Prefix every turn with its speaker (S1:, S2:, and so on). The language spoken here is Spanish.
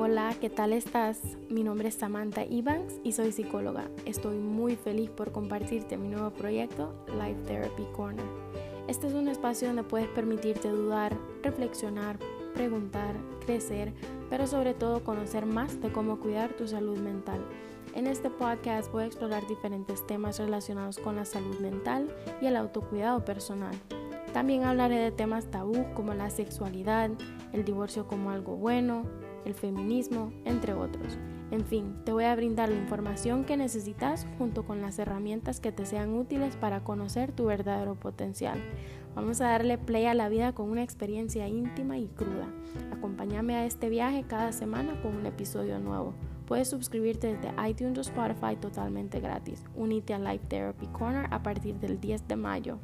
S1: Hola, ¿qué tal estás? Mi nombre es Samantha Evans y soy psicóloga. Estoy muy feliz por compartirte mi nuevo proyecto, Life Therapy Corner. Este es un espacio donde puedes permitirte dudar, reflexionar, preguntar, crecer, pero sobre todo conocer más de cómo cuidar tu salud mental. En este podcast voy a explorar diferentes temas relacionados con la salud mental y el autocuidado personal. También hablaré de temas tabú como la sexualidad, el divorcio como algo bueno, el feminismo, entre otros. En fin, te voy a brindar la información que necesitas junto con las herramientas que te sean útiles para conocer tu verdadero potencial. Vamos a darle play a la vida con una experiencia íntima y cruda. Acompáñame a este viaje cada semana con un episodio nuevo. Puedes suscribirte desde iTunes o Spotify totalmente gratis. Unite a Life Therapy Corner a partir del 10 de mayo.